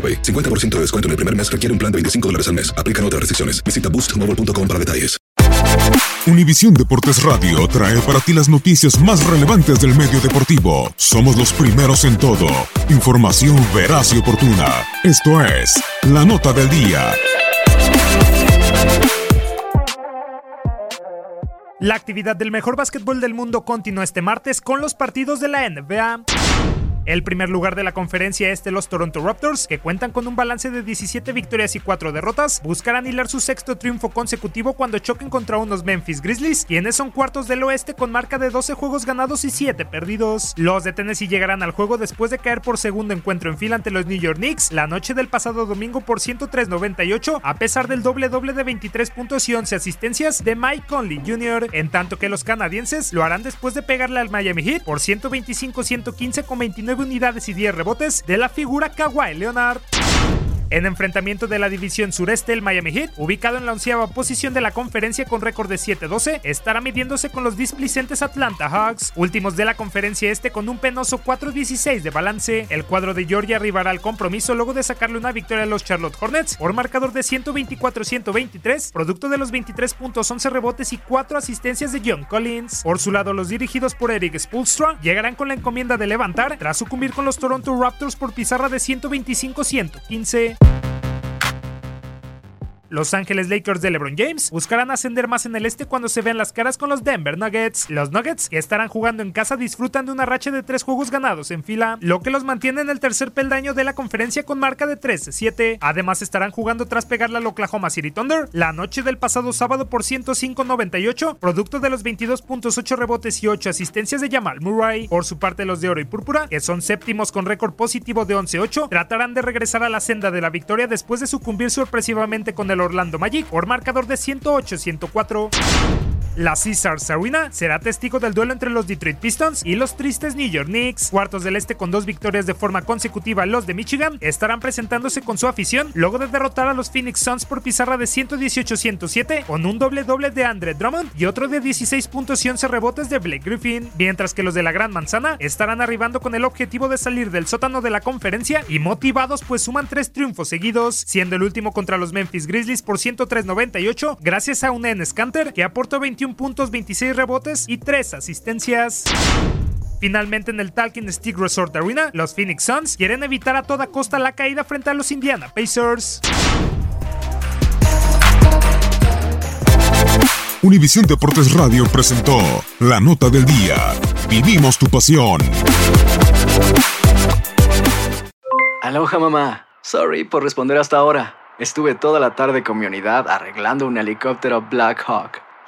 AroPay. 50% de descuento en el primer mes requiere un plan de 25 dólares al mes. Aplican otras restricciones. Visita boostmobile.com para detalles. Univisión Deportes Radio trae para ti las noticias más relevantes del medio deportivo. Somos los primeros en todo. Información veraz y oportuna. Esto es La Nota del Día. La actividad del mejor básquetbol del mundo continúa este martes con los partidos de la NBA. El primer lugar de la conferencia este, los Toronto Raptors, que cuentan con un balance de 17 victorias y 4 derrotas, buscarán hilar su sexto triunfo consecutivo cuando choquen contra unos Memphis Grizzlies, quienes son cuartos del oeste con marca de 12 juegos ganados y 7 perdidos. Los de Tennessee llegarán al juego después de caer por segundo encuentro en fila ante los New York Knicks la noche del pasado domingo por 103-98, a pesar del doble doble de 23 puntos y 11 asistencias de Mike Conley Jr., en tanto que los canadienses lo harán después de pegarle al Miami Heat por 125-115 con 29 unidades y 10 rebotes de la figura Kawhi Leonard. En enfrentamiento de la división sureste, el Miami Heat, ubicado en la onceava posición de la conferencia con récord de 7-12, estará midiéndose con los displicentes Atlanta Hawks, últimos de la conferencia este con un penoso 4-16 de balance. El cuadro de Georgia arribará al compromiso luego de sacarle una victoria a los Charlotte Hornets por marcador de 124-123, producto de los 23 puntos, 11 rebotes y 4 asistencias de John Collins. Por su lado, los dirigidos por Eric Spolstra llegarán con la encomienda de levantar tras sucumbir con los Toronto Raptors por pizarra de 125-115. Los Ángeles Lakers de LeBron James buscarán ascender más en el este cuando se vean las caras con los Denver Nuggets. Los Nuggets, que estarán jugando en casa, disfrutan de una racha de tres juegos ganados en fila, lo que los mantiene en el tercer peldaño de la conferencia con marca de 13-7. Además, estarán jugando tras pegarle al Oklahoma City Thunder la noche del pasado sábado por 105-98, producto de los 22 puntos, 8 rebotes y 8 asistencias de Jamal Murray. Por su parte, los de oro y púrpura, que son séptimos con récord positivo de 11-8, tratarán de regresar a la senda de la victoria después de sucumbir sorpresivamente con el Orlando Magic por marcador de 108-104. La Caesars Arena será testigo del duelo entre los Detroit Pistons y los tristes New York Knicks. Cuartos del Este con dos victorias de forma consecutiva, los de Michigan estarán presentándose con su afición luego de derrotar a los Phoenix Suns por pizarra de 118-107 con un doble doble de Andre Drummond y otro de 16 puntos y 11 rebotes de Blake Griffin, mientras que los de la Gran Manzana estarán arribando con el objetivo de salir del sótano de la conferencia y motivados pues suman tres triunfos seguidos, siendo el último contra los Memphis Grizzlies por 103-98 gracias a un Enes Kanter que aportó 21 puntos, 26 rebotes y 3 asistencias. Finalmente en el Talking Stick Resort Arena, los Phoenix Suns quieren evitar a toda costa la caída frente a los Indiana Pacers. Univisión Deportes Radio presentó La Nota del Día. Vivimos tu pasión. Aloha mamá. Sorry por responder hasta ahora. Estuve toda la tarde con mi unidad arreglando un helicóptero Black Hawk.